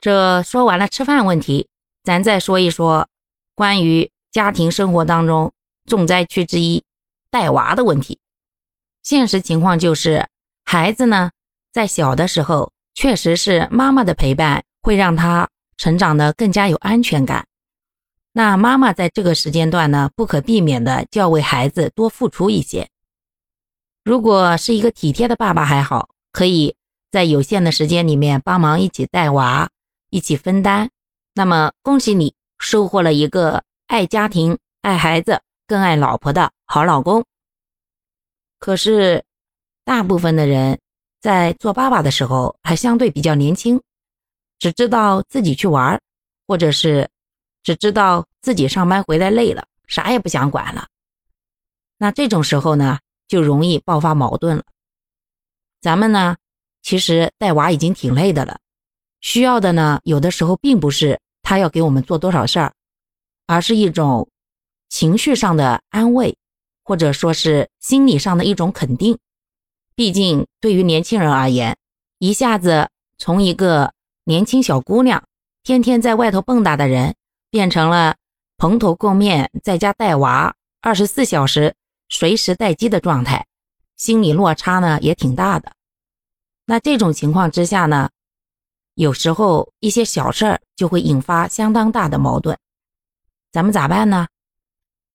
这说完了吃饭问题，咱再说一说关于家庭生活当中重灾区之一带娃的问题。现实情况就是，孩子呢在小的时候，确实是妈妈的陪伴会让他成长的更加有安全感。那妈妈在这个时间段呢，不可避免的就要为孩子多付出一些。如果是一个体贴的爸爸还好，可以在有限的时间里面帮忙一起带娃，一起分担。那么恭喜你收获了一个爱家庭、爱孩子、更爱老婆的好老公。可是，大部分的人在做爸爸的时候还相对比较年轻，只知道自己去玩，或者是只知道自己上班回来累了，啥也不想管了。那这种时候呢？就容易爆发矛盾了。咱们呢，其实带娃已经挺累的了，需要的呢，有的时候并不是他要给我们做多少事儿，而是一种情绪上的安慰，或者说是心理上的一种肯定。毕竟对于年轻人而言，一下子从一个年轻小姑娘，天天在外头蹦跶的人，变成了蓬头垢面在家带娃，二十四小时。随时待机的状态，心理落差呢也挺大的。那这种情况之下呢，有时候一些小事儿就会引发相当大的矛盾。咱们咋办呢？